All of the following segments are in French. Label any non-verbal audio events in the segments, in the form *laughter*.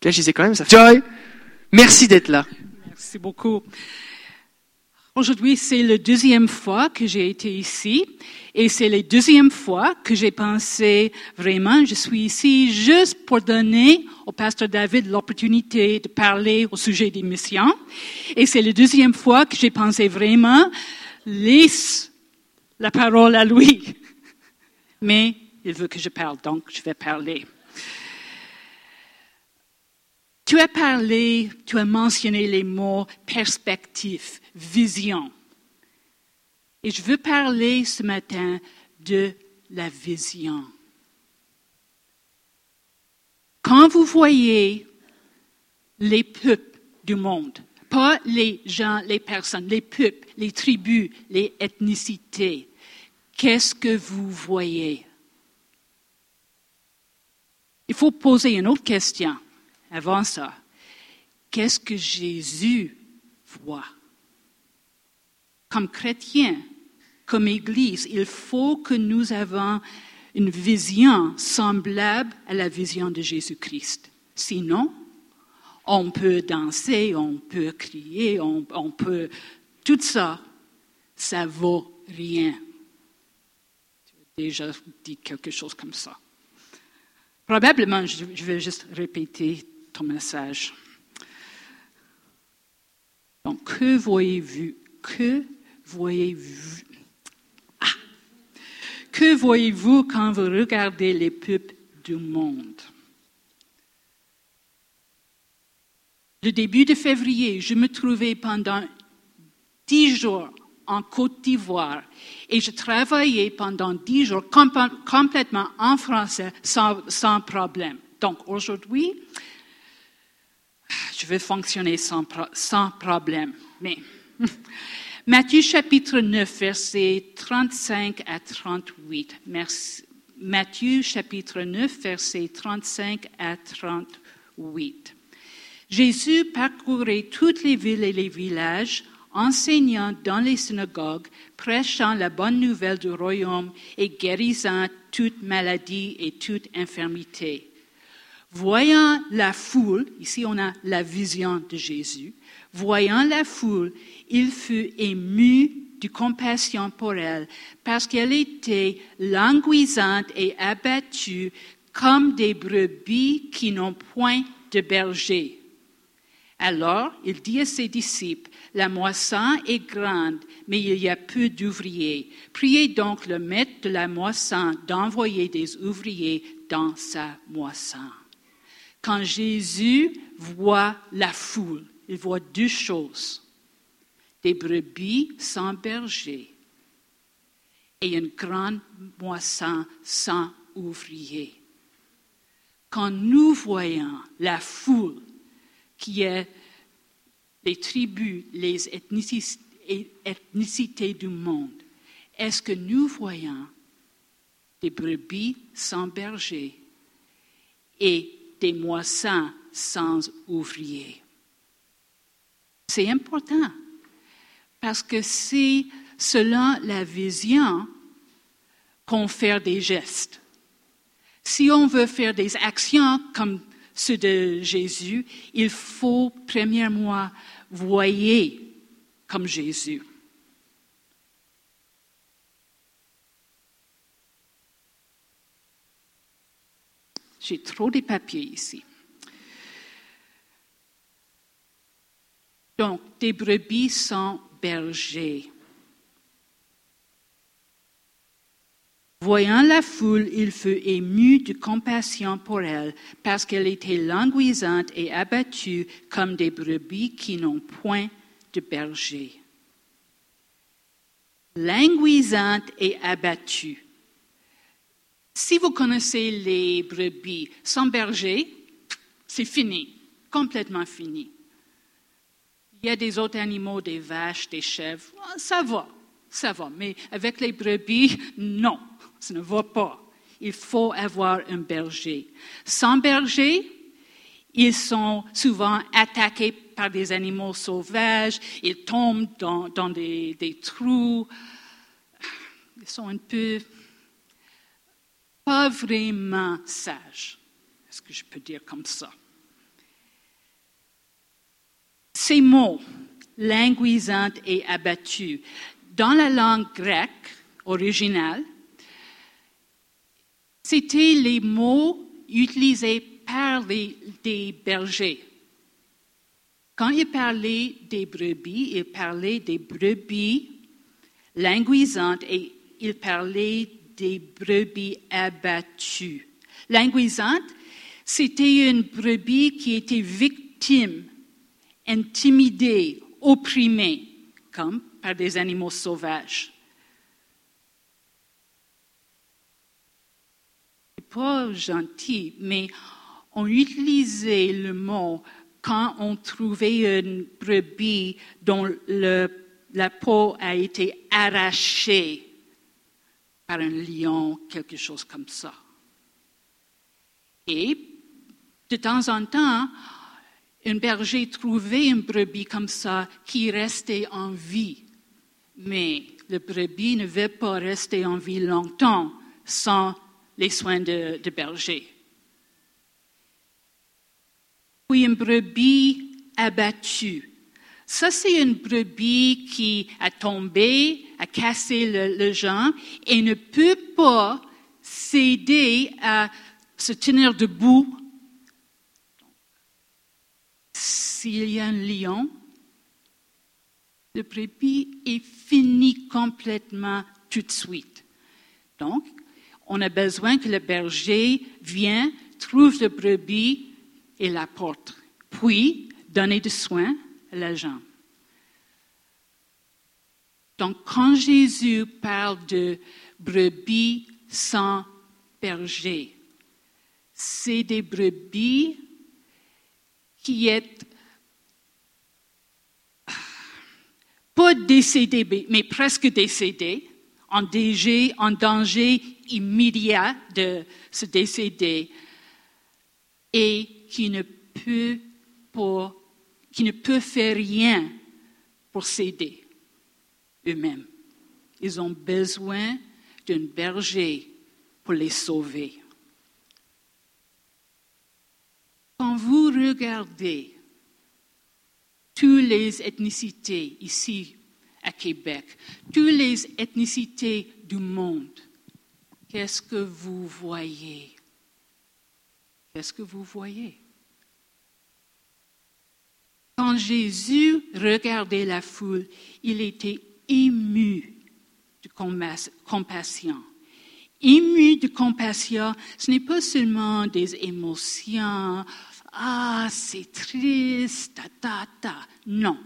Puis là, je disais quand même ça. Joy, merci d'être là. Merci beaucoup. Aujourd'hui, c'est la deuxième fois que j'ai été ici et c'est la deuxième fois que j'ai pensé vraiment, je suis ici juste pour donner au pasteur David l'opportunité de parler au sujet des missions. Et c'est la deuxième fois que j'ai pensé vraiment, laisse la parole à lui. Mais il veut que je parle, donc je vais parler. Tu as parlé, tu as mentionné les mots perspective, vision. Et je veux parler ce matin de la vision. Quand vous voyez les peuples du monde, pas les gens, les personnes, les peuples, les tribus, les ethnicités, qu'est-ce que vous voyez? Il faut poser une autre question avant ça. Qu'est-ce que Jésus voit? Comme chrétien, comme Église, il faut que nous avons une vision semblable à la vision de Jésus-Christ. Sinon, on peut danser, on peut crier, on, peut... Tout ça, ça vaut rien. As déjà dit quelque chose comme ça. Probablement, je vais juste répéter message. Donc? Ah! Que voyez-vous quand vous regardez les peuples du monde? Le début de février, je me trouvais pendant dix jours en Côte d'Ivoire et je travaillais pendant dix jours complètement en français sans problème. Donc aujourd'hui, je vais fonctionner sans, problème. Mais *laughs* Matthieu chapitre 9, versets 35 à 38. Merci. Matthieu chapitre 9, versets 35 à 38. Jésus parcourait toutes les villes et les villages, enseignant dans les synagogues, prêchant la bonne nouvelle du royaume et guérissant toute maladie et toute infirmité. Voyant la foule, ici on a la vision de Jésus, voyant la foule, il fut ému de compassion pour elle, parce qu'elle était languissante et abattue comme des brebis qui n'ont point de berger. Alors il dit à ses disciples, La moisson est grande, mais il y a peu d'ouvriers. Priez donc le maître de la moisson d'envoyer des ouvriers dans sa moisson. Quand Jésus voit la foule, il voit deux choses. Des brebis sans berger et une grande moisson sans ouvriers. Quand nous voyons la foule qui est les tribus, les ethnicités du monde, est-ce que nous voyons des brebis sans berger et des moissons sans ouvriers. C'est important parce que c'est selon la vision qu'on fait des gestes. Si on veut faire des actions comme ceux de Jésus, il faut premièrement voyer comme Jésus. J'ai trop de papiers ici. Donc, des brebis sans berger. Voyant la foule, il fut ému de compassion pour elle, parce qu'elle était languissante et abattue comme des brebis qui n'ont point de berger. Languissante et abattue. Si vous connaissez les brebis sans berger, c'est fini, complètement fini. Il y a des autres animaux, des vaches, des chèvres, ça va, ça va. Mais avec les brebis, non, ça ne va pas. Il faut avoir un berger. Sans berger, ils sont souvent attaqués par des animaux sauvages, ils tombent dans, des trous, ils sont un peu pas vraiment sage. Est-ce que je peux dire comme ça? Ces mots, linguisante et abattue, dans la langue grecque originale, c'était les mots utilisés par les, des bergers. Quand ils parlaient des brebis, ils parlaient des brebis linguisantes et ils parlaient des brebis abattues. Linguisante, c'était une brebis qui était victime, intimidée, opprimée, comme par des animaux sauvages. Pas gentil, mais on utilisait le mot quand on trouvait une brebis dont la peau a été arrachée par un lion, quelque chose comme ça. Et de temps en temps, un berger trouvait une brebis comme ça qui restait en vie. Mais le brebis ne veut pas rester en vie longtemps sans les soins de, de berger. Puis une brebis abattue. Ça, c'est une brebis qui a tombé, a cassé le, le et ne peut pas s'aider à se tenir debout. S'il y a un lion, le brebis est fini complètement tout de suite. Donc, on a besoin que le berger vienne, trouve le brebis et la porte, puis donner des soins à la jambe. Donc, quand Jésus parle de brebis sans berger, c'est des brebis qui est pas décédées, mais presque décédées, en danger, en danger immédiat de se décéder, et qui ne peut pas, qui ne peut faire rien pour s'aider eux-mêmes. Ils ont besoin d'un berger pour les sauver. Quand vous regardez toutes les ethnicités ici à Québec, toutes les ethnicités du monde, qu'est-ce que vous voyez? Qu'est-ce que vous voyez? Quand Jésus regardait la foule, il était ému de compassion. Ému de compassion, ce n'est pas seulement des émotions, ah, c'est triste, ta, ta, ta. Non.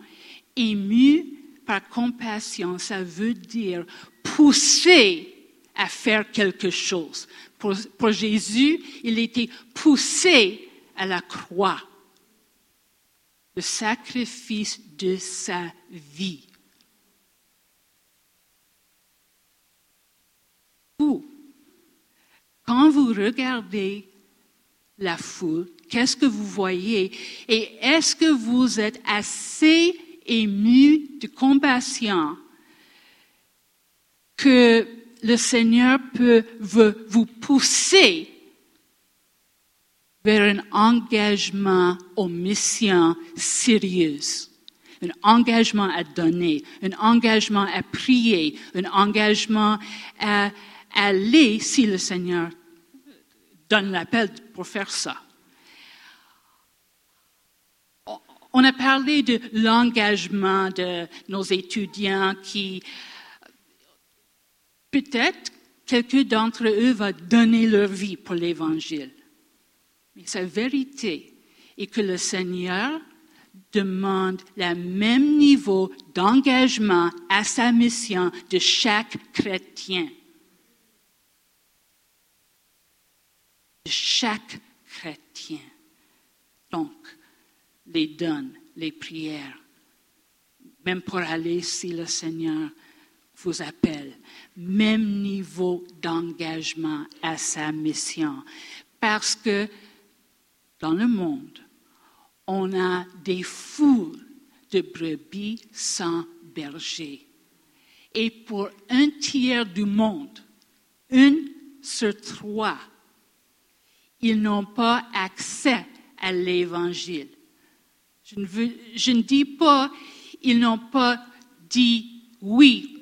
Ému par compassion, ça veut dire pousser à faire quelque chose. Pour, pour Jésus, il était poussé à la croix, le sacrifice de sa vie. Vous, quand vous regardez la foule, qu'est-ce que vous voyez? Et est-ce que vous êtes assez ému de compassion que le Seigneur peut vous pousser vers un engagement aux missions sérieuses, un engagement à donner, un engagement à prier, un engagement à aller si le Seigneur donne l'appel pour faire ça. On a parlé de l'engagement de nos étudiants qui, peut-être, quelques d'entre eux vont donner leur vie pour l'Évangile. Mais sa vérité est que le Seigneur demande le même niveau d'engagement à sa mission de chaque chrétien. De chaque chrétien. Donc, les dons, les prières, même pour aller si le Seigneur vous appelle, même niveau d'engagement à sa mission. Parce que dans le monde, on a des foules de brebis sans berger. Et pour un tiers du monde, une sur trois, ils n'ont pas accès à l'Évangile. Je ne, dis pas, ils n'ont pas dit oui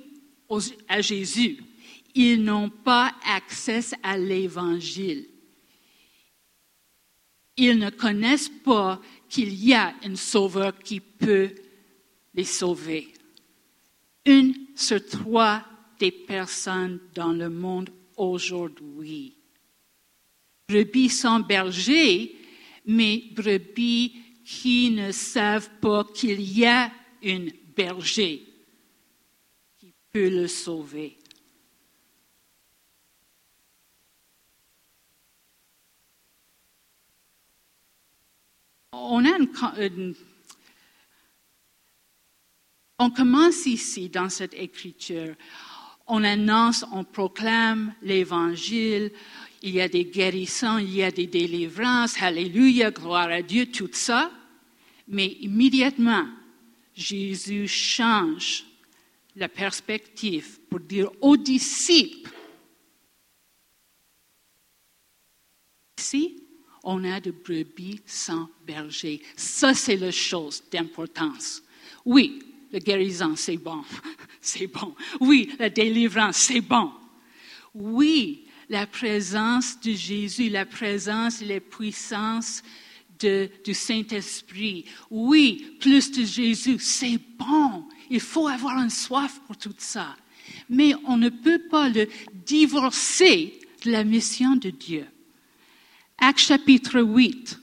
à Jésus. Ils n'ont pas accès à l'Évangile. Ils ne connaissent pas qu'il y a un sauveur qui peut les sauver. Une sur trois des personnes dans le monde aujourd'hui. Brebis sans berger, mais brebis qui ne savent pas qu'il y a une berger qui peut le sauver. On commence ici dans cette écriture. On annonce, on proclame l'évangile. Il y a des guérisons, il y a des délivrances. Alléluia, gloire à Dieu, tout ça. Mais immédiatement, Jésus change la perspective pour dire aux disciples, ici, on a de brebis sans berger. Ça, c'est la chose d'importance. Oui, la guérison, c'est bon. *laughs* C'est bon. Oui, la délivrance, c'est bon. Oui, la présence de Jésus, la présence et la puissance du Saint-Esprit. Oui, plus de Jésus, c'est bon. Il faut avoir une soif pour tout ça. Mais on ne peut pas le divorcer de la mission de Dieu. Acte chapitre 8.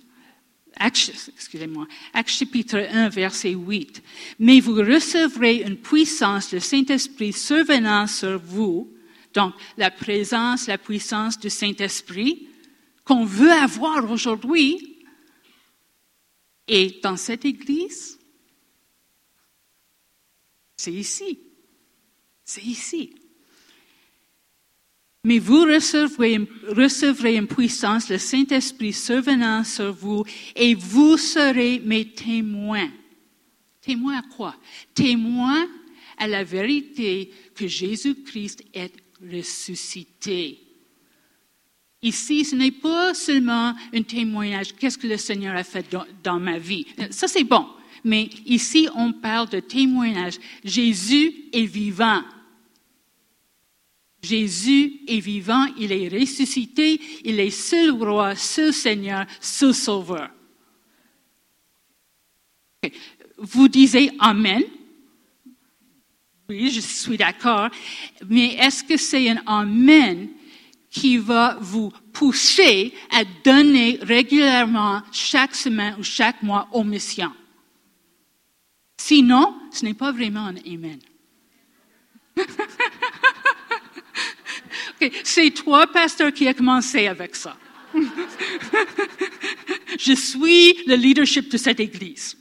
Acte, excusez-moi. Acte chapitre 1, verset 8. Mais vous recevrez une puissance, le Saint-Esprit survenant sur vous. Donc, la présence, la puissance du Saint-Esprit qu'on veut avoir aujourd'hui. Et dans cette église, c'est ici. C'est ici. Mais vous recevrez, recevrez une puissance, le Saint-Esprit survenant sur vous, et vous serez mes témoins. Témoins à quoi? Témoins à la vérité que Jésus-Christ est ressuscité. Ici, ce n'est pas seulement un témoignage, qu'est-ce que le Seigneur a fait dans, dans ma vie? Ça, c'est bon. Mais ici, on parle de témoignage. Jésus est vivant. Jésus est vivant, il est ressuscité, il est seul roi, seul Seigneur, seul sauveur. Vous disiez Amen. Oui, je suis d'accord. Mais est-ce que c'est un Amen qui va vous pousser à donner régulièrement chaque semaine ou chaque mois aux missions? Sinon, ce n'est pas vraiment un Amen. *laughs* C'est toi, pasteur, qui a commencé avec ça. *laughs* Je suis le leadership de cette Église.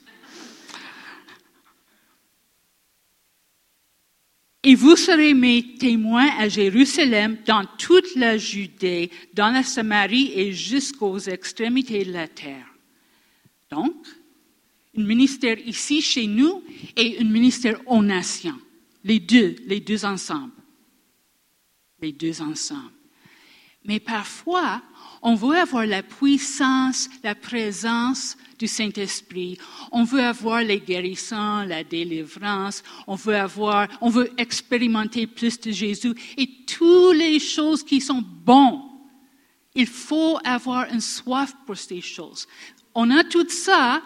Et vous serez mes témoins à Jérusalem, dans toute la Judée, dans la Samarie et jusqu'aux extrémités de la terre. Donc, un ministère ici chez nous et un ministère aux nations. Les deux, les deux ensemble. Les deux ensemble. Mais parfois, on veut avoir la puissance, la présence du Saint-Esprit. On veut avoir les guérissons, la délivrance. On veut avoir, on veut expérimenter plus de Jésus et toutes les choses qui sont bonnes. Il faut avoir une soif pour ces choses. On a tout ça,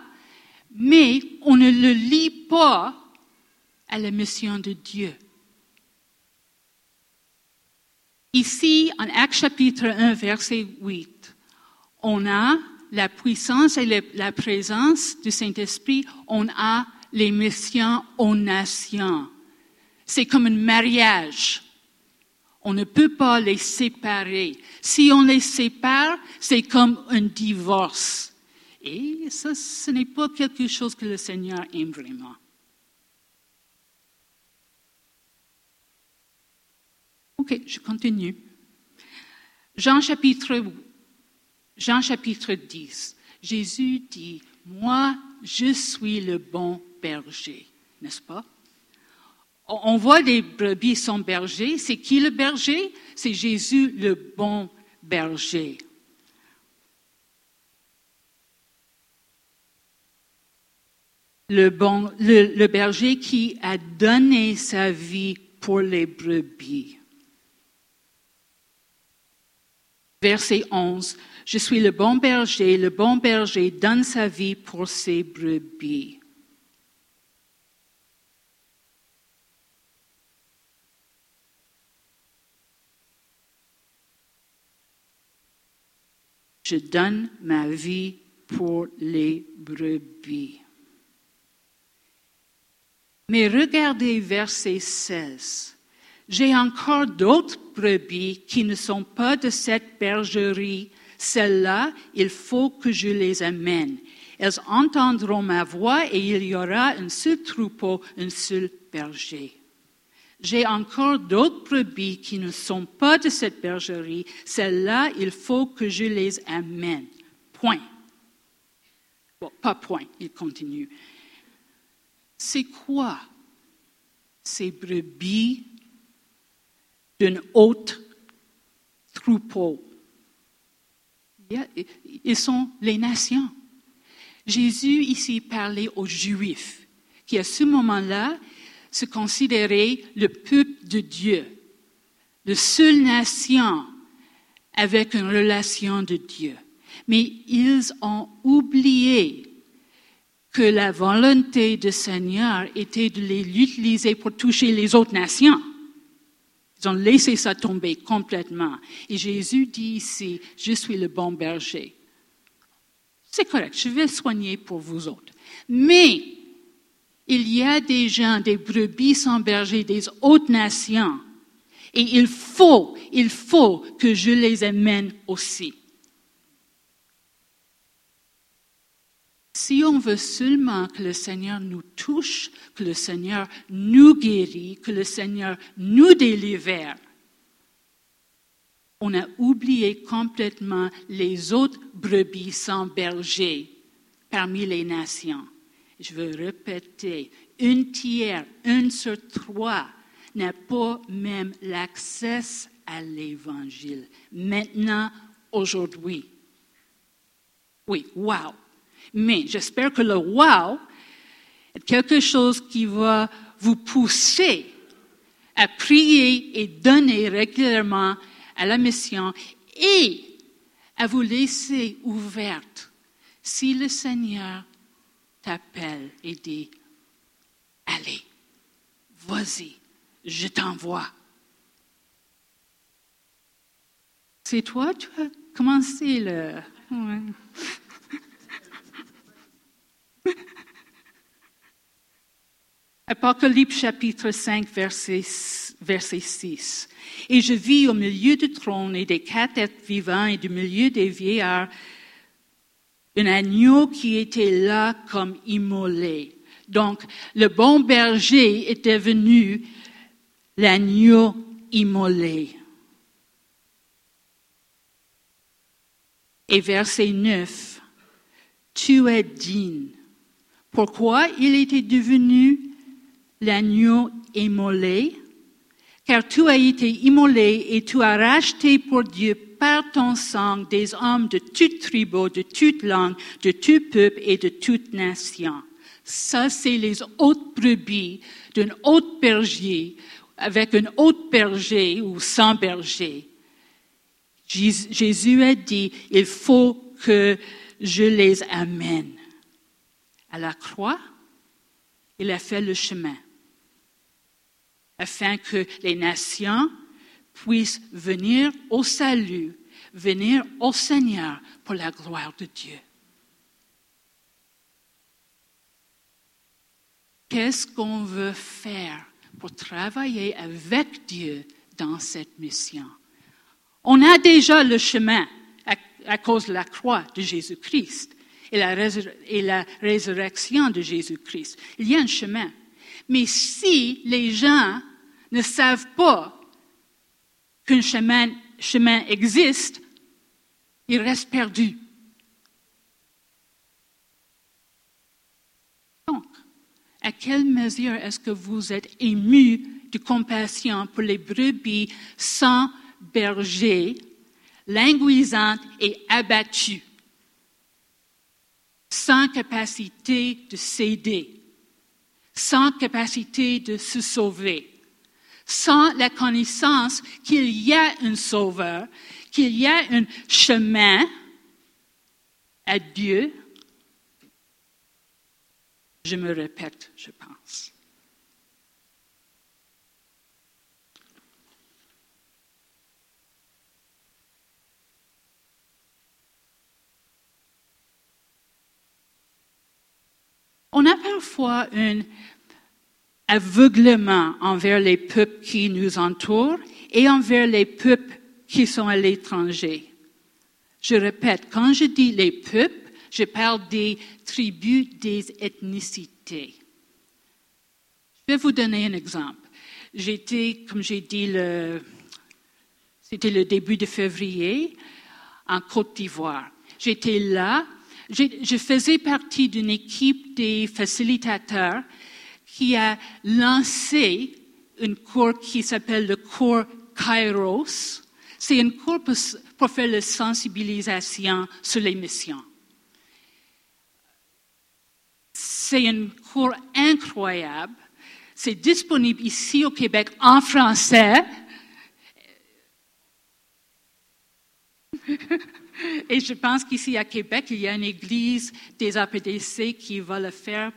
mais on ne le lie pas à la mission de Dieu. Ici, en Acte chapitre 1, verset 8, on a la puissance et la présence du Saint-Esprit, on a les missions aux nations. C'est comme un mariage. On ne peut pas les séparer. Si on les sépare, c'est comme un divorce. Et ça, ce n'est pas quelque chose que le Seigneur aime vraiment. OK, je continue. Jean chapitre, Jean chapitre 10. Jésus dit, moi, je suis le bon berger, n'est-ce pas? On voit des brebis sont bergers. C'est qui le berger? C'est Jésus, le bon berger. le, le berger qui a donné sa vie pour les brebis. Verset 11. Je suis le bon berger, le bon berger donne sa vie pour ses brebis. Je donne ma vie pour les brebis. Mais regardez verset 16. J'ai encore d'autres brebis qui ne sont pas de cette bergerie. Celles-là, il faut que je les amène. Elles entendront ma voix et il y aura un seul troupeau, un seul berger. J'ai encore d'autres brebis qui ne sont pas de cette bergerie. Celles-là, il faut que je les amène. Point. Bon, pas point, il continue. C'est quoi ces brebis d'un autre troupeau? Ils sont les nations. Jésus ici parlait aux Juifs qui, à ce moment-là, se considérer le peuple de Dieu, la seule nation avec une relation de Dieu. Mais ils ont oublié que la volonté du Seigneur était de les utiliser pour toucher les autres nations. Ils ont laissé ça tomber complètement. Et Jésus dit ici, je suis le bon berger. C'est correct, je vais soigner pour vous autres. Mais il y a des gens, des brebis sans berger, des autres nations. Et il faut, il faut que je les amène aussi. Si on veut seulement que le Seigneur nous touche, que le Seigneur nous guérit, que le Seigneur nous délivre, on a oublié complètement les autres brebis sans berger parmi les nations je veux répéter, une tiers, une sur trois n'a pas même l'accès à l'Évangile. Maintenant, aujourd'hui. Oui, wow. Mais j'espère que le wow est quelque chose qui va vous pousser à prier et donner régulièrement à la mission et à vous laisser ouverte si le Seigneur t'appelle et dit, allez, vas-y, je t'envoie. C'est toi, tu as commencé le... Apocalypse chapitre 5, verset, verset 6. Et je vis au milieu du trône et des quatre êtres vivants et du milieu des vieillards un agneau qui était là comme immolé. Donc, le bon berger est devenu l'agneau immolé. Et verset 9, tu es digne. Pourquoi il était devenu l'agneau immolé? Car tu as été immolé et tu as racheté pour Dieu par ton sang des hommes de toute tribu, de toute langue, de tout peuple et de toute nation. Ça, c'est les autres brebis d'un autre berger avec un autre berger ou sans berger. Jésus a dit, il faut que je les amène. À la croix, il a fait le chemin afin que les nations puissent venir au salut, venir au Seigneur pour la gloire de Dieu. Qu'est-ce qu'on veut faire pour travailler avec Dieu dans cette mission? On a déjà le chemin à, cause de la croix de Jésus-Christ et la, résurrection de Jésus-Christ. Il y a un chemin. Mais si les gens ne savent pas qu'un chemin, existe, il reste perdu. Donc, à quelle mesure est-ce que vous êtes ému de compassion pour les brebis sans berger, linguisantes et abattues, sans capacité de céder? sans capacité de se sauver, sans la connaissance qu'il y a un sauveur, qu'il y a un chemin à Dieu. Je me répète, je pense. On a parfois un aveuglement envers les peuples qui nous entourent et envers les peuples qui sont à l'étranger. Je répète, quand je dis les peuples, je parle des tribus, des ethnicités. Je vais vous donner un exemple. J'étais, comme j'ai dit, c'était le début de février en Côte d'Ivoire. J'étais là je faisais partie d'une équipe des facilitateurs qui a lancé une cours qui s'appelle le cours Kairos. C'est une cours pour, faire la sensibilisation sur les missions. C'est une cours incroyable. C'est disponible ici au Québec en français. *laughs* Et je pense qu'ici à Québec, il y a une église des APDC qui va le faire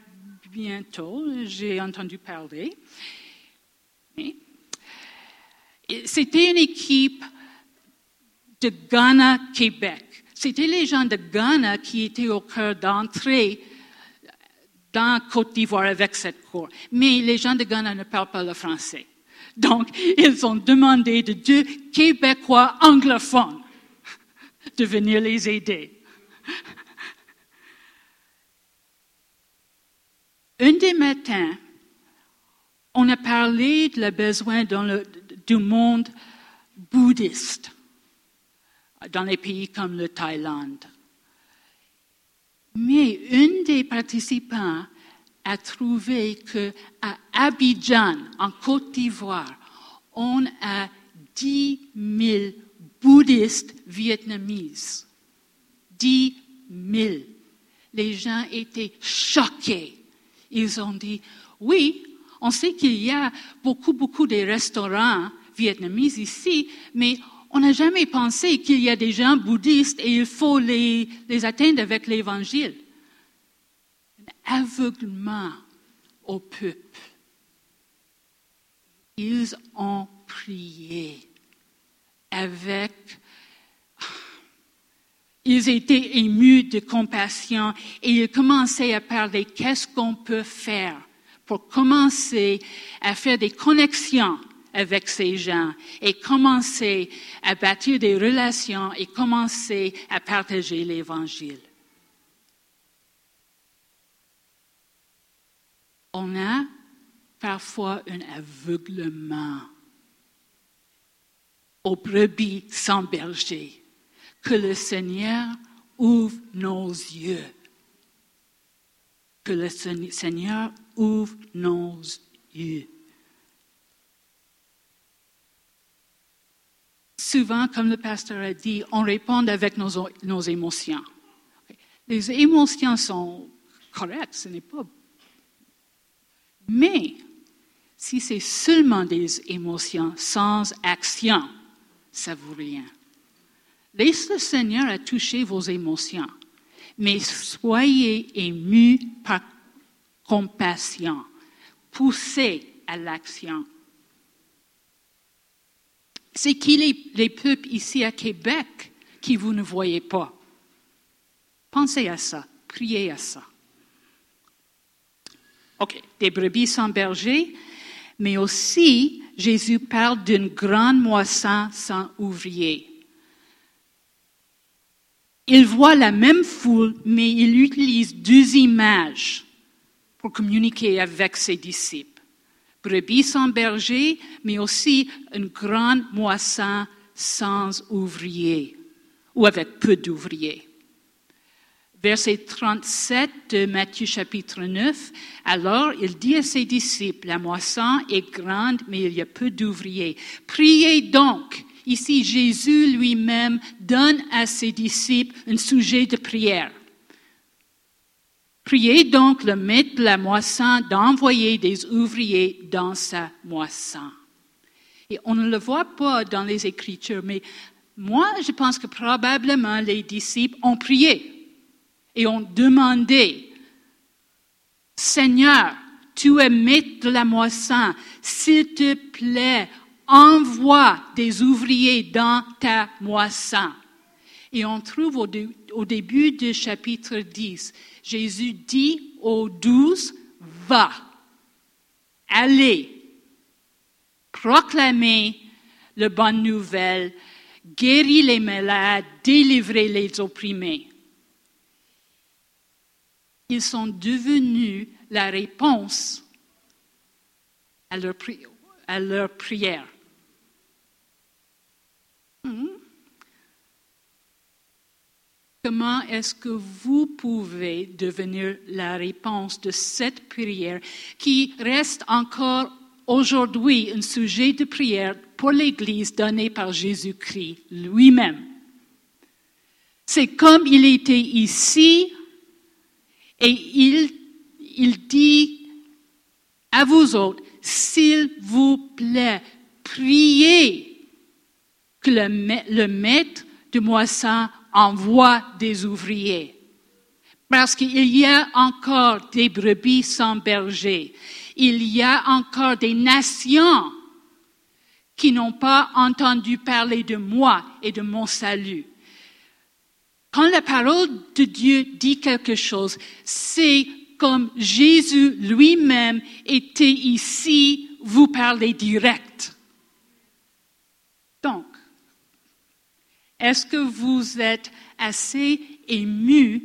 bientôt. J'ai entendu parler. C'était une équipe de Ghana-Québec. C'était les gens de Ghana qui étaient au cœur d'entrée dans Côte d'Ivoire avec cette cour. Mais les gens de Ghana ne parlent pas le français. Donc, ils ont demandé de deux Québécois anglophones de venir les aider. Un des matins, on a parlé de le besoin du monde bouddhiste dans les pays comme le Thaïlande. Mais un des participants a trouvé qu'à Abidjan, en Côte d'Ivoire, on a 10 000 bouddhistes vietnamises. Dix mille. Les gens étaient choqués. Ils ont dit, oui, on sait qu'il y a beaucoup, beaucoup de restaurants vietnamites ici, mais on n'a jamais pensé qu'il y a des gens bouddhistes et il faut les, les atteindre avec l'évangile. Aveuglement au peuple. Ils ont prié avec... Ils étaient émus de compassion et ils commençaient à parler qu'est-ce qu'on peut faire pour commencer à faire des connexions avec ces gens et commencer à bâtir des relations et commencer à partager l'Évangile. On a parfois un aveuglement aux brebis sans berger. Que le Seigneur ouvre nos yeux. Que le Seigneur ouvre nos yeux. Souvent, comme le pasteur a dit, on répond avec nos, nos émotions. Les émotions sont correctes, ce n'est pas. Mais si c'est seulement des émotions sans action, ça vaut rien. Laissez le Seigneur à toucher vos émotions, mais soyez émus par compassion, poussez à l'action. C'est qui les, les peuples ici à Québec qui vous ne voyez pas? Pensez à ça, priez à ça. OK, des brebis sans berger, mais aussi Jésus parle d'une grande moisson sans ouvriers. Il voit la même foule, mais il utilise deux images pour communiquer avec ses disciples. Brebis sans berger, mais aussi une grande moisson sans ouvriers, ou avec peu d'ouvriers verset 37 de Matthieu chapitre 9. Alors il dit à ses disciples, la moisson est grande, mais il y a peu d'ouvriers. Priez donc. Ici, Jésus lui-même donne à ses disciples un sujet de prière. Priez donc le maître de la moisson d'envoyer des ouvriers dans sa moisson. Et on ne le voit pas dans les Écritures, mais moi, je pense que probablement les disciples ont prié et ont demandé, Seigneur, tu es maître de la moisson, s'il te plaît, envoie des ouvriers dans ta moisson. Et on trouve au, début du chapitre 10, Jésus dit aux douze, va, allez, proclamez la bonne nouvelle, guéris les malades, délivrez les opprimés. Ils sont devenus la réponse à leur, à leur prière. Hmm? Comment est-ce que vous pouvez devenir la réponse de cette prière qui reste encore aujourd'hui un sujet de prière pour l'Église donné par Jésus-Christ lui-même? C'est comme il était ici et il dit à vous autres, s'il vous plaît, priez que le, maître de moisson envoie des ouvriers. Parce qu'il y a encore des brebis sans berger. Il y a encore des nations qui n'ont pas entendu parler de moi et de mon salut. Quand la parole de Dieu dit quelque chose, c'est comme Jésus lui-même était ici, vous parlez direct. Donc, est-ce que vous êtes assez ému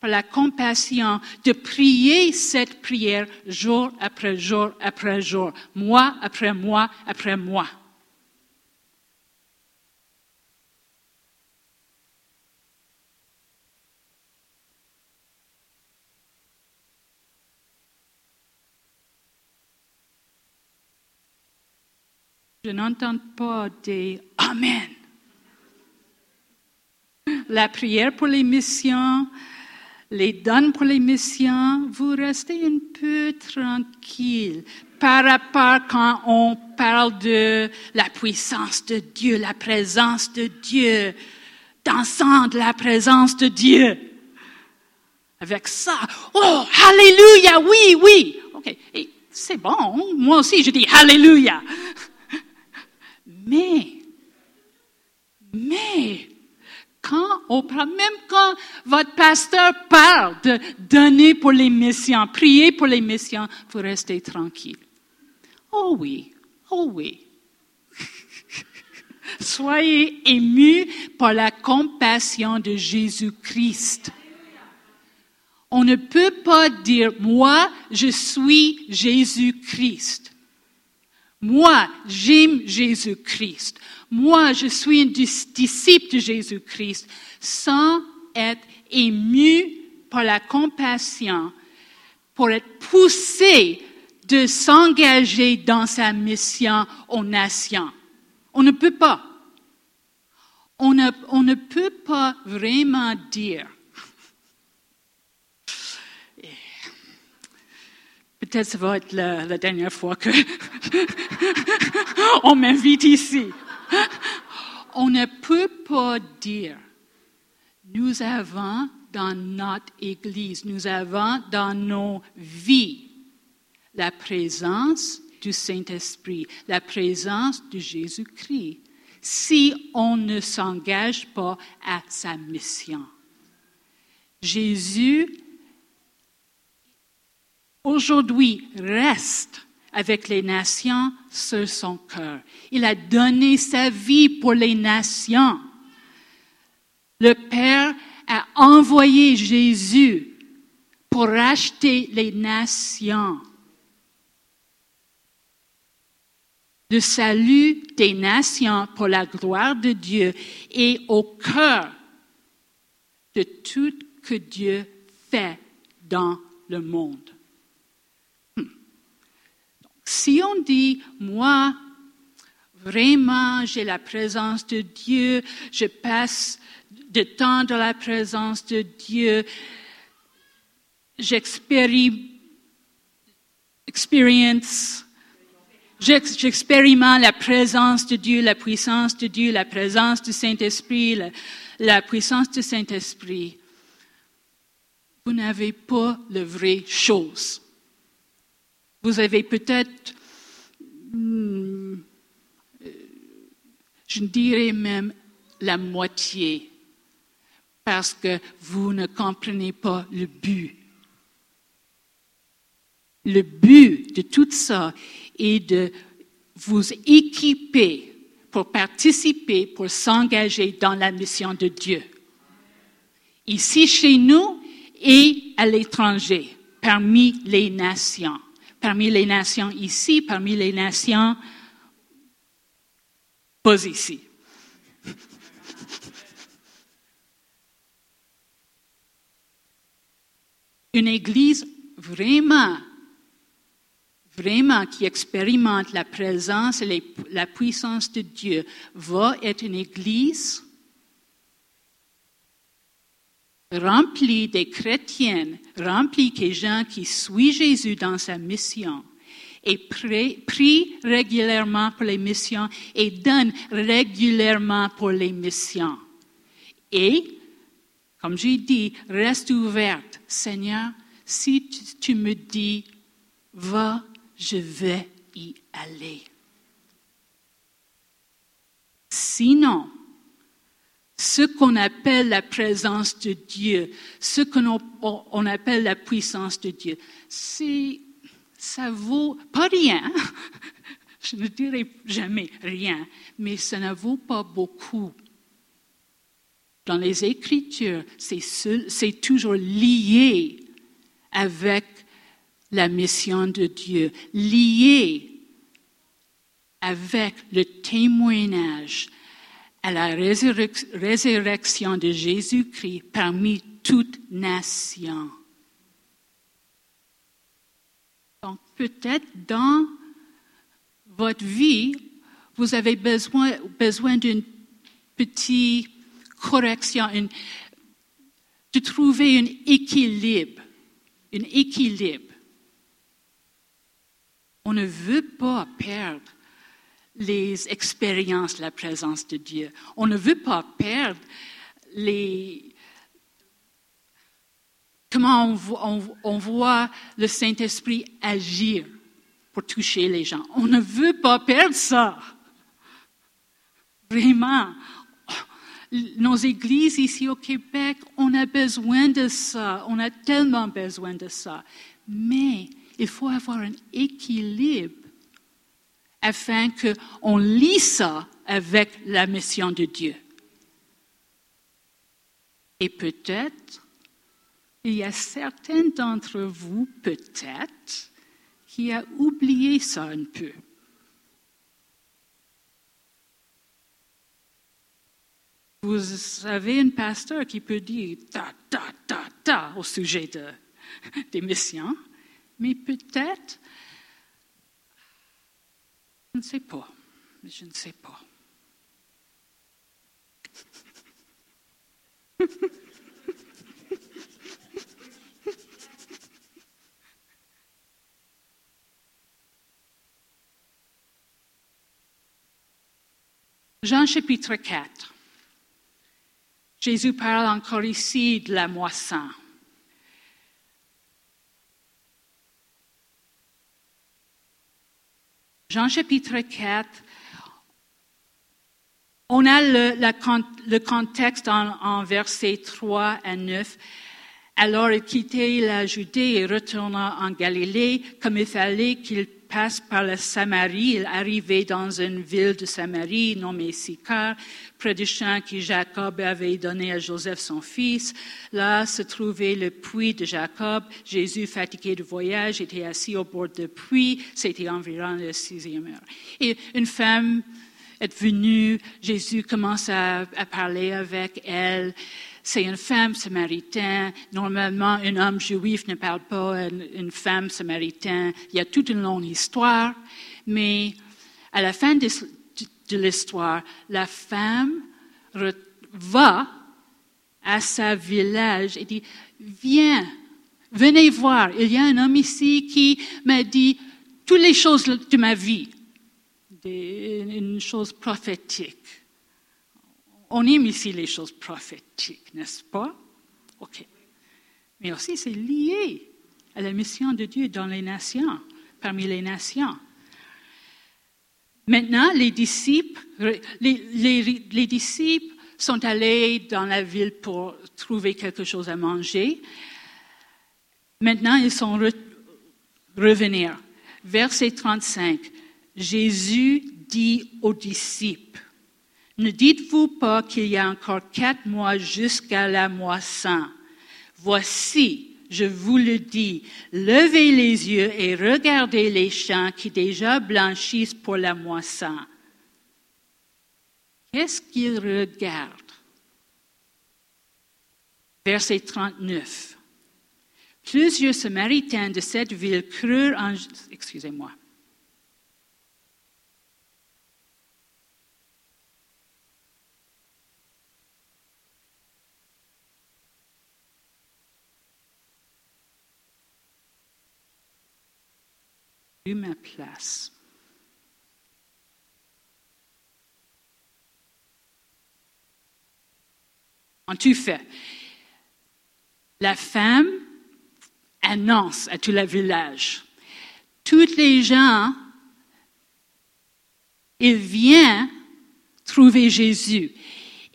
par la compassion de prier cette prière jour après jour après jour, mois après mois après mois? Je n'entends pas des Amen la prière pour les missions, les dons pour les missions, vous restez un peu tranquille par rapport quand on parle de la puissance de Dieu, la présence de Dieu, dansant de la présence de Dieu. Avec ça, oh, Alléluia, oui, oui. OK, c'est bon, moi aussi je dis Alléluia. *laughs* Mais, mais, même quand votre pasteur parle de donner pour les missions, prier pour les missions, vous restez tranquille. Oh oui, oh oui. *laughs* Soyez émus par la compassion de Jésus-Christ. On ne peut pas dire, moi, je suis Jésus-Christ. Moi, j'aime Jésus-Christ. Moi, je suis un disciple de Jésus-Christ sans être ému par la compassion, pour être poussé de s'engager dans sa mission aux nations. On ne peut pas. On ne, peut pas vraiment dire *laughs* Peut-être ça va être la, dernière fois que *laughs* on m'invite ici. *laughs* On ne peut pas dire, nous avons dans notre Église, nous avons dans nos vies la présence du Saint-Esprit, la présence de Jésus-Christ, si on ne s'engage pas à sa mission. Jésus aujourd'hui reste avec les nations sur son cœur. Il a donné sa vie pour les nations. Le Père a envoyé Jésus pour racheter les nations. Le salut des nations pour la gloire de Dieu est au cœur de tout que Dieu fait dans le monde. Si on dit, moi, vraiment, j'ai la présence de Dieu, je passe de temps dans la présence de Dieu, j'expérimente la présence de Dieu, la puissance de Dieu, la présence du Saint-Esprit, la, puissance du Saint-Esprit. Vous n'avez pas la vraie chose. Vous avez peut-être, hmm, je dirais même la moitié, parce que vous ne comprenez pas le but. Le but de tout ça est de vous équiper pour participer, pour s'engager dans la mission de Dieu. Ici chez nous et à l'étranger, parmi les nations. Parmi les nations ici, parmi les nations pas ici. Une église vraiment vraiment qui expérimente la présence et la puissance de Dieu va être une église remplie des chrétiennes, remplie des gens qui suivent Jésus dans sa mission et prie régulièrement pour les missions et donne régulièrement pour les missions. Et, comme j'ai dit, reste ouverte. Seigneur, si tu me dis, va je vais y aller. Sinon, ce qu'on appelle la présence de Dieu, ce qu'on appelle la puissance de Dieu, c'est, ça vaut pas rien. *laughs* Je ne dirais jamais rien, mais ça ne vaut pas beaucoup. Dans les Écritures, c'est toujours lié avec la mission de Dieu, liée avec le témoignage à la résurrection de Jésus-Christ parmi toutes nations. Donc peut-être dans votre vie, vous avez besoin, besoin d'une petite correction, de trouver un équilibre, un équilibre on ne veut pas perdre les expériences la présence de Dieu. On ne veut pas perdre les... Comment on, voit le Saint-Esprit agir pour toucher les gens. On ne veut pas perdre ça. Vraiment. Nos églises ici au Québec, on a besoin de ça. On a tellement besoin de ça. Mais il faut avoir un équilibre afin qu'on lit ça avec la mission de Dieu. Et peut-être, il y a certains d'entre vous, peut-être, qui a oublié ça un peu. Vous avez un pasteur qui peut dire ta, ta, ta, ta au sujet de, *laughs* des missions, mais peut-être, je ne sais pas, mais je ne sais pas. Jean chapitre 4. Jésus parle encore ici de la moisson. Jean chapitre 4, on a le, contexte en, versets 3 à 9. Alors il quittait la Judée et retourna en Galilée, comme il fallait qu'il passe par la Samarie. Il arrivait dans une ville de Samarie nommée Sicar, près du champ que Jacob avait donné à Joseph son fils. Là se trouvait le puits de Jacob. Jésus, fatigué du voyage, était assis au bord du puits. C'était environ la sixième heure. Et une femme est venue. Jésus commence à parler avec elle c'est une femme samaritaine. Normalement, un homme juif ne parle pas à une femme samaritaine. Il y a toute une longue histoire. Mais à la fin de, l'histoire, la femme va à sa village et dit, viens, Venez voir, il y a un homme ici qui m'a dit toutes les choses de ma vie, une chose prophétique. On aime ici les choses prophétiques, n'est-ce pas? OK. Mais aussi, c'est lié à la mission de Dieu dans les nations, parmi les nations. Maintenant, les disciples, les, disciples sont allés dans la ville pour trouver quelque chose à manger. Maintenant, ils sont revenus. Verset 35. Jésus dit aux disciples, ne dites-vous pas qu'il y a encore quatre mois jusqu'à la moisson. Voici, je vous le dis, levez les yeux et regardez les champs qui déjà blanchissent pour la moisson. Qu'est-ce qu'ils regardent? Verset 39. Plusieurs Samaritains de cette ville crurent en... Excusez-moi. Ma place. En tout fait, la femme annonce à tout le village. Tous les gens, ils viennent trouver Jésus.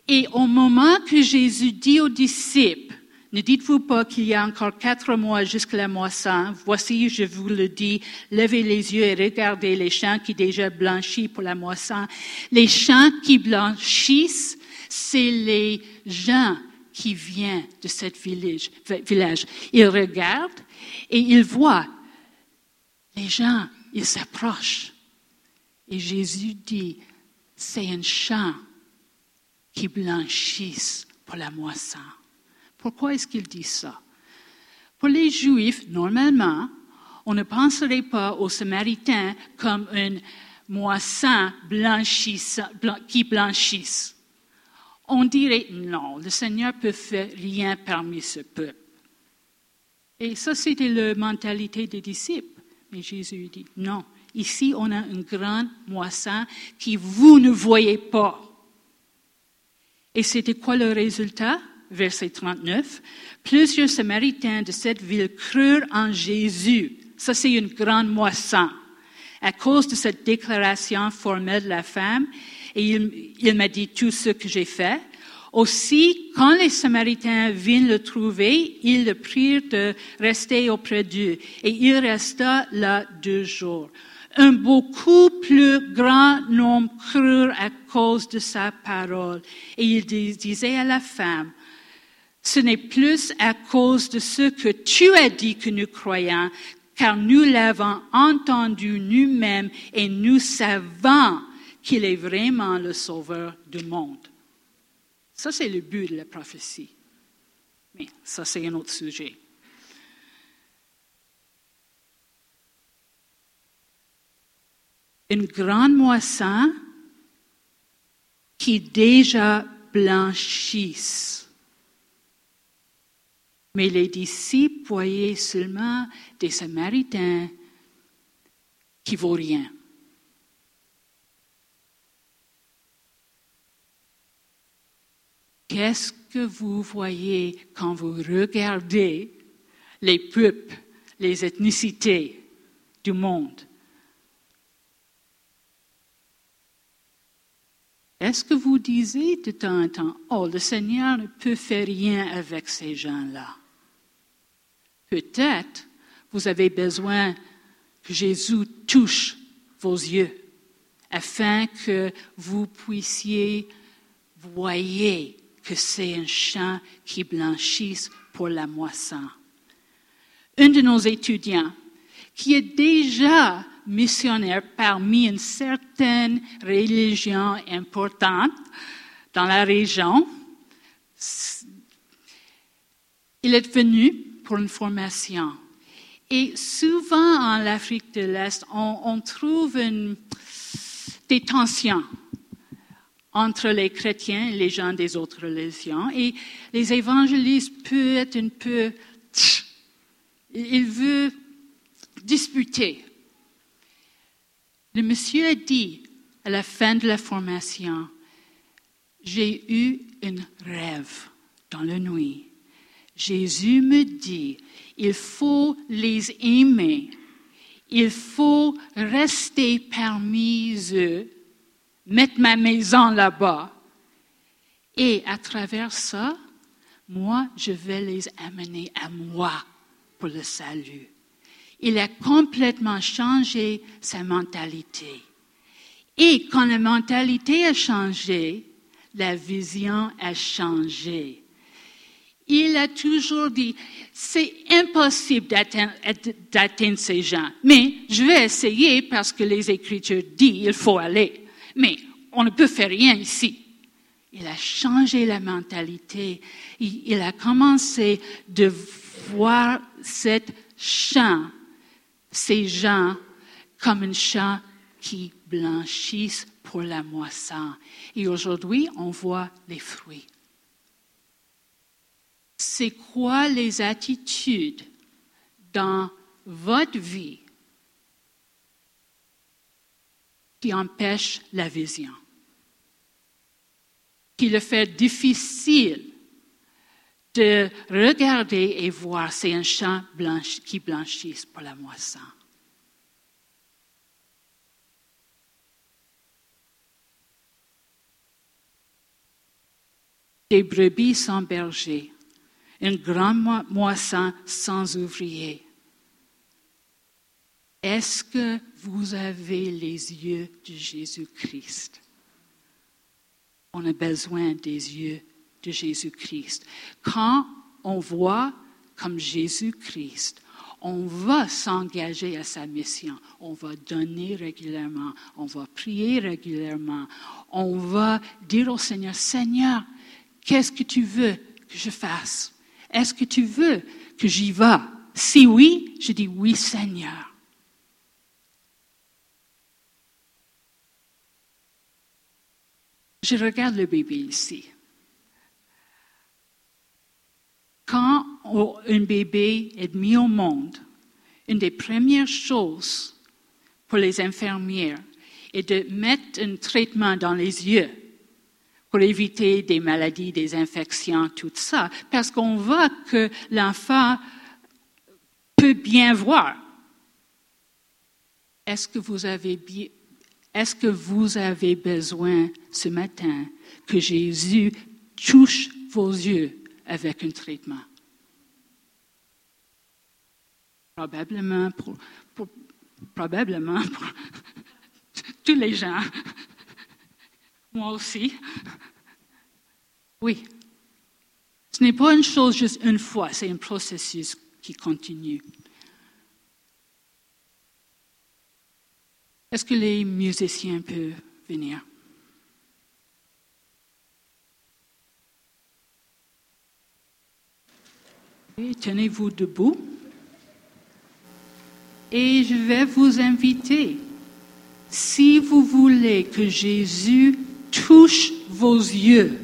Et au moment que Jésus dit aux disciples, ne dites-vous pas qu'il y a encore quatre mois jusqu'à la moisson? Voici, je vous le dis, levez les yeux et regardez les champs qui déjà blanchissent pour la moisson. Les champs qui blanchissent, c'est les gens qui viennent de ce village. Ils regardent et ils voient les gens, ils s'approchent. Et Jésus dit, c'est un champ qui blanchissent pour la moisson. Pourquoi est-ce qu'il dit ça? Pour les Juifs, normalement, on ne penserait pas aux Samaritains comme une moisson qui blanchisse. On dirait non, le Seigneur peut faire rien parmi ce peuple. Et ça, c'était la mentalité des disciples. Mais Jésus dit non, ici on a une grande moisson qui vous ne voyez pas. Et c'était quoi le résultat? Verset 39, plusieurs Samaritains de cette ville crurent en Jésus. Ça, c'est une grande moisson. À cause de cette déclaration formelle de la femme, et il, il m'a dit tout ce que j'ai fait. Aussi, quand les Samaritains vinrent le trouver, ils le prirent de rester auprès d'eux. Et il resta là deux jours. Un beaucoup plus grand nombre crurent à cause de sa parole. Et il disait à la femme, ce n'est plus à cause de ce que tu as dit que nous croyons, car nous l'avons entendu nous-mêmes et nous savons qu'il est vraiment le sauveur du monde. Ça, c'est le but de la prophétie. Mais ça, c'est un autre sujet. Une grande moisson qui déjà blanchisse mais les disciples voyaient seulement des Samaritains qui vaut rien. Qu'est-ce que vous voyez quand vous regardez les peuples, les ethnicités du monde? Est-ce que vous disiez de temps en temps, oh, le Seigneur ne peut faire rien avec ces gens-là? Peut-être vous avez besoin que Jésus touche vos yeux afin que vous puissiez voir que c'est un champ qui blanchisse pour la moisson. Un de nos étudiants, qui est déjà missionnaire parmi une certaine religion importante dans la région, il est venu pour une formation. Et souvent en Afrique de l'Est, on, trouve des tensions entre les chrétiens et les gens des autres religions. Et les évangélistes peuvent être un peu il veut disputer. Le monsieur a dit à la fin de la formation, j'ai eu un rêve dans la nuit. Jésus me dit, il faut les aimer, il faut rester parmi eux, mettre ma maison là-bas. Et à travers ça, moi, je vais les amener à moi pour le salut. Il a complètement changé sa mentalité. Et quand la mentalité a changé, la vision a changé. Il a toujours dit, c'est impossible d'atteindre ces gens, mais je vais essayer parce que les Écritures disent il faut aller. Mais on ne peut faire rien ici. Il a changé la mentalité. Il, a commencé de voir cette ces gens, comme un champ qui blanchissent pour la moisson. Et aujourd'hui, on voit les fruits. C'est quoi les attitudes dans votre vie qui empêchent la vision? qui le fait difficile de regarder et voir, c'est un champ qui blanchisse pour la moisson. Des brebis sans berger, une grande moisson sans ouvrier. Est-ce que vous avez les yeux de Jésus-Christ? on a besoin des yeux de Jésus-Christ. Quand on voit comme Jésus-Christ, on va s'engager à sa mission, on va donner régulièrement, on va prier régulièrement, on va dire au Seigneur, Seigneur, qu'est-ce que tu veux que je fasse? Est-ce que tu veux que j'y va? Si oui, je dis oui, Seigneur. Je regarde le bébé ici. Quand un bébé est mis au monde, une des premières choses pour les infirmières est de mettre un traitement dans les yeux pour éviter des maladies, des infections, tout ça, parce qu'on voit que l'enfant peut bien voir. Est-ce que vous avez besoin ce matin que Jésus touche vos yeux avec un traitement? Probablement pour, probablement pour *laughs* tous les gens. Moi aussi. Oui. Ce n'est pas une chose juste une fois, c'est un processus qui continue. Est-ce que les musiciens peuvent venir? Tenez-vous debout. Et je vais vous inviter, si vous voulez que Jésus touche vos yeux,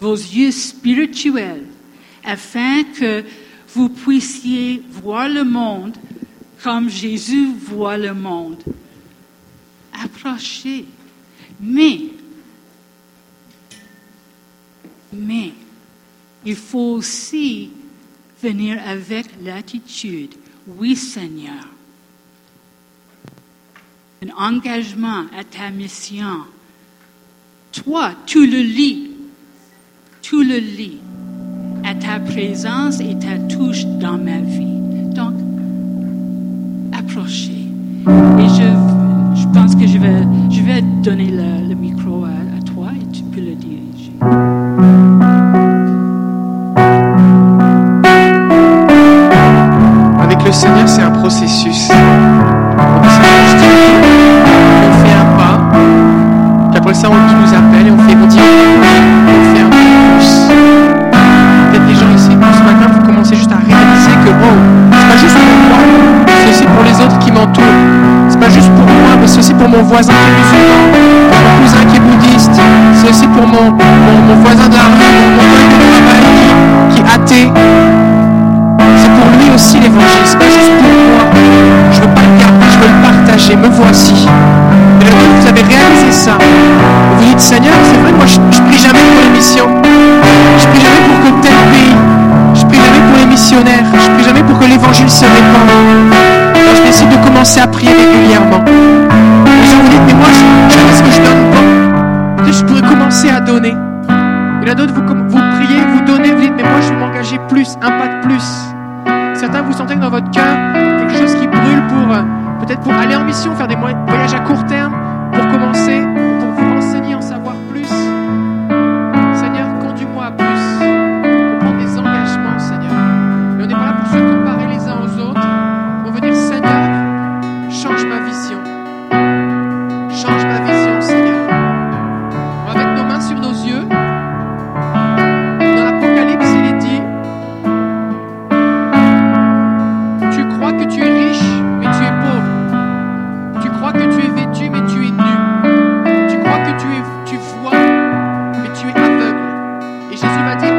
vos yeux spirituels, afin que vous puissiez voir le monde comme Jésus voit le monde approcher. Mais, mais, il faut aussi venir avec l'attitude, oui Seigneur, un engagement à ta mission. Toi, tu le lis, tu le lis à ta présence et ta touche dans ma vie. Donc, approchez. Et je pense que je vais, je vais donner le, micro à, toi et tu peux le diriger. Avec le Seigneur, c'est un processus. voisin qui est musulman, pour mon cousin qui est bouddhiste, c'est aussi pour mon, mon, voisin de la rue, mon voisin de travail qui, qui est athée. C'est pour lui aussi l'évangile, c'est pas juste pour moi. Je veux pas le garder, je veux le partager, me voici. Et le vous avez réalisé ça, vous dites Seigneur, c'est vrai, moi je, prie jamais pour les missions, je prie jamais pour que tel pays, je prie jamais pour les missionnaires, je prie jamais pour que l'évangile se répande. Alors, je décide de commencer à prier régulièrement. Jean-Philippe, mais moi, qu'est-ce que je donne pas Je pourrais commencer à donner? Il y en a d'autres, vous, vous priez, vous donnez, vous dites, mais moi, je vais m'engager plus, un pas de plus. Certains, vous sentez dans votre cœur quelque chose qui brûle pour, euh, peut-être pour aller en mission, faire des voyages à court terme, But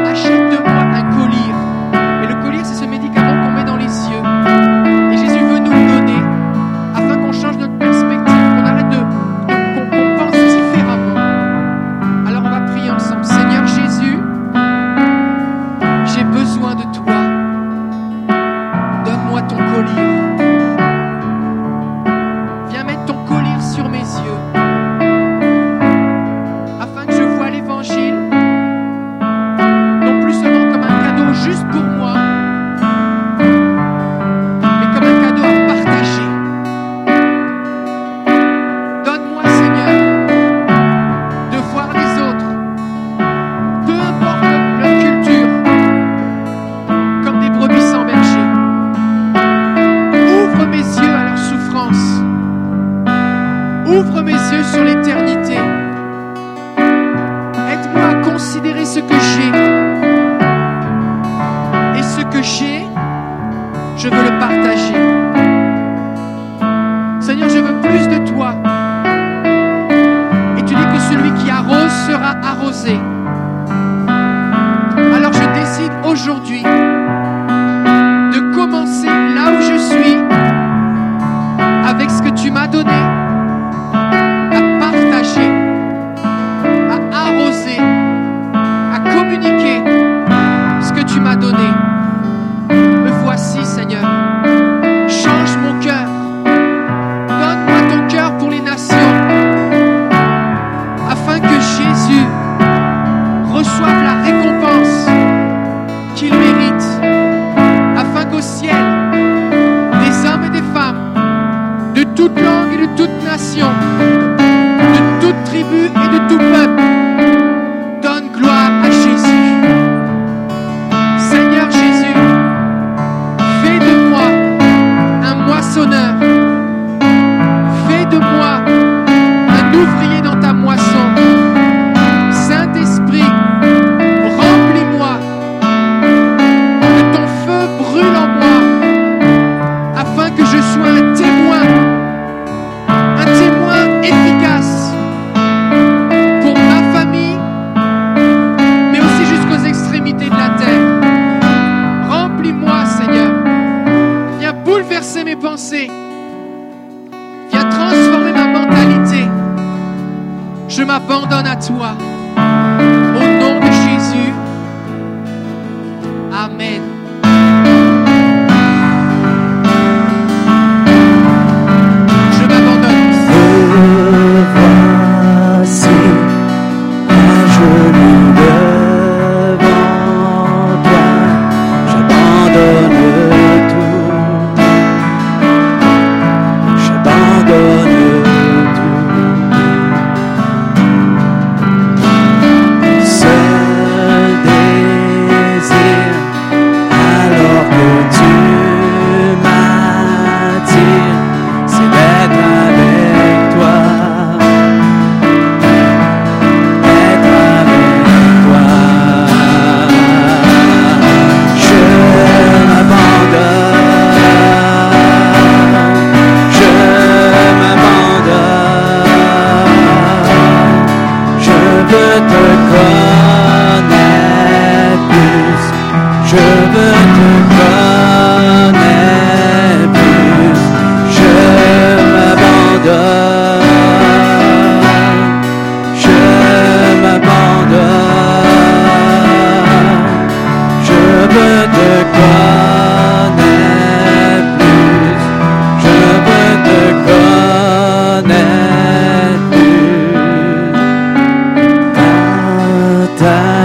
personnel. 다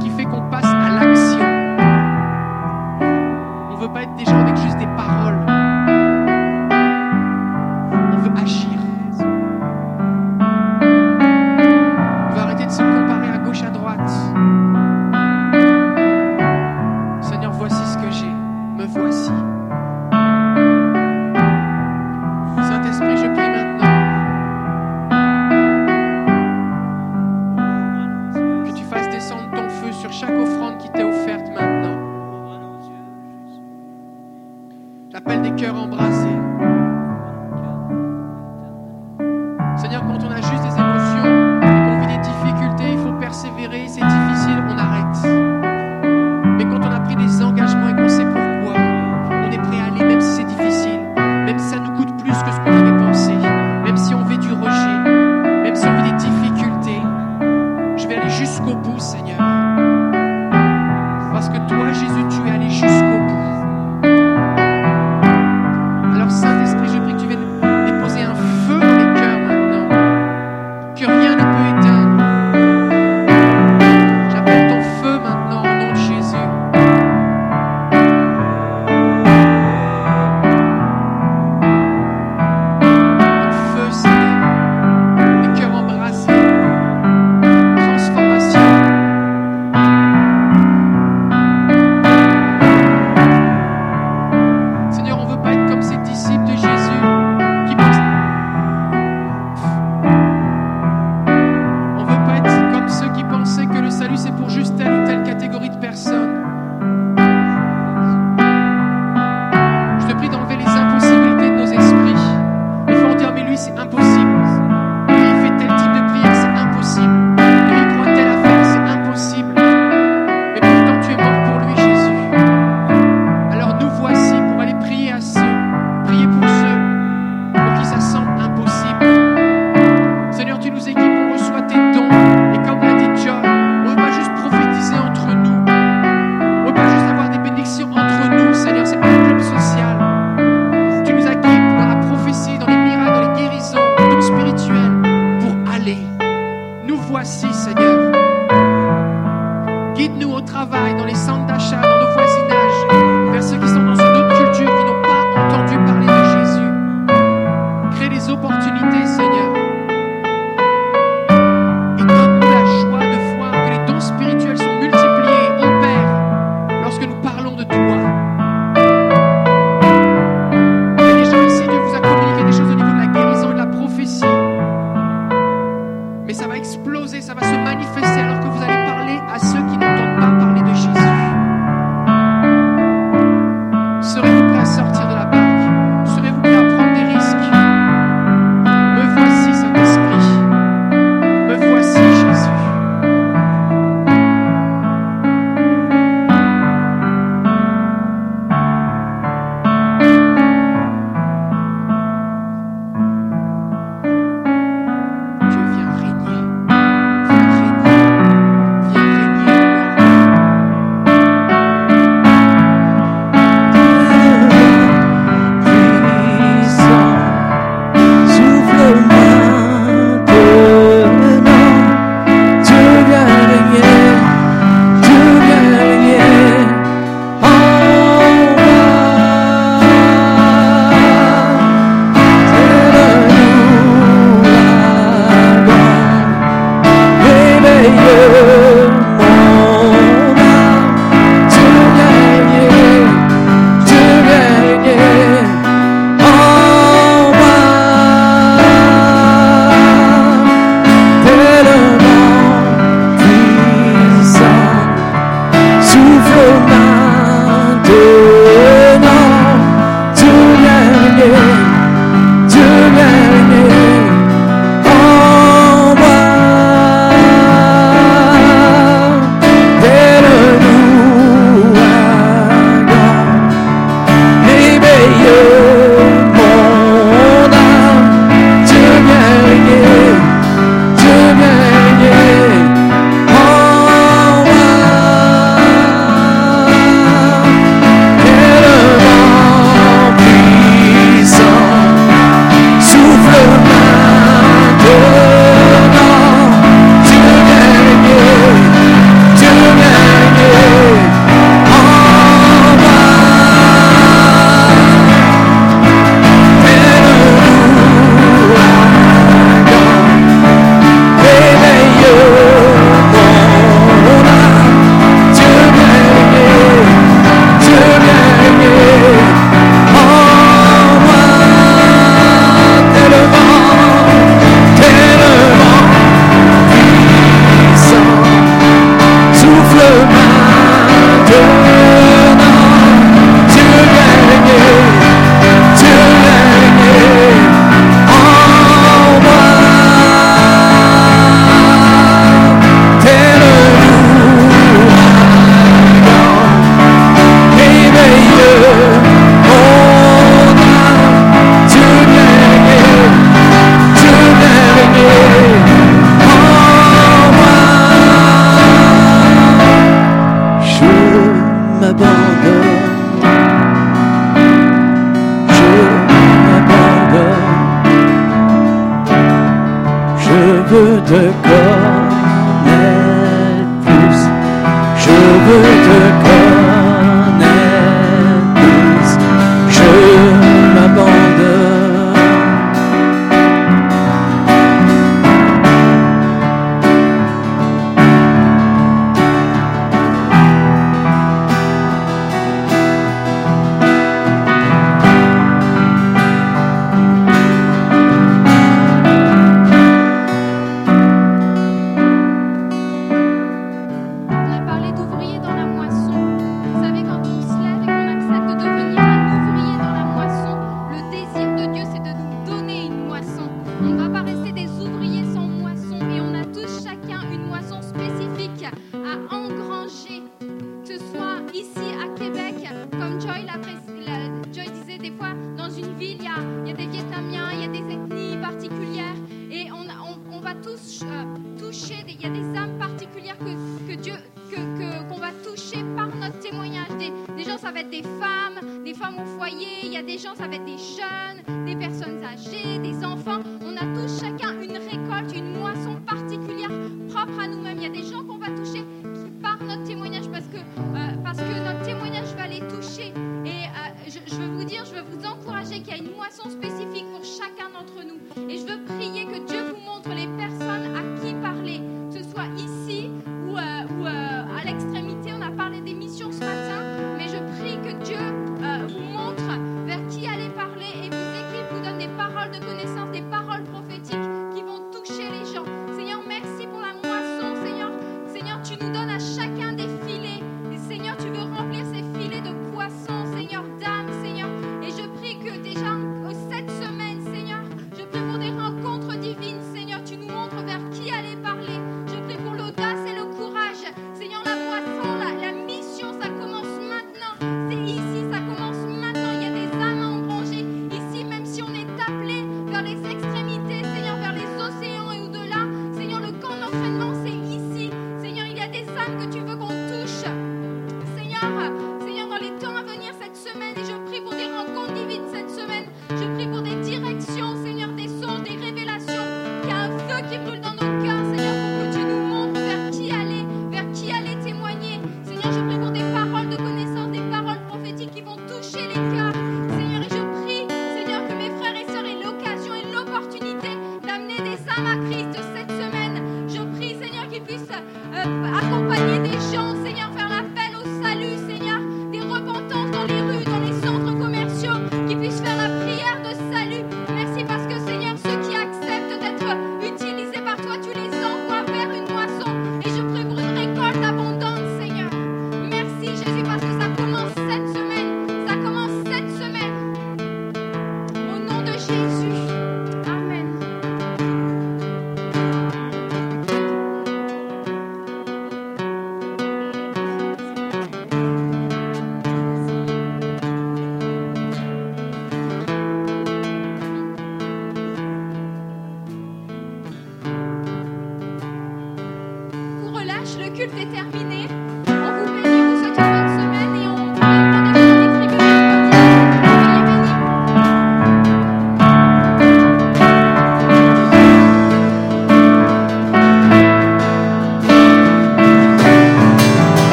Qui fait qu'on passe à l'action.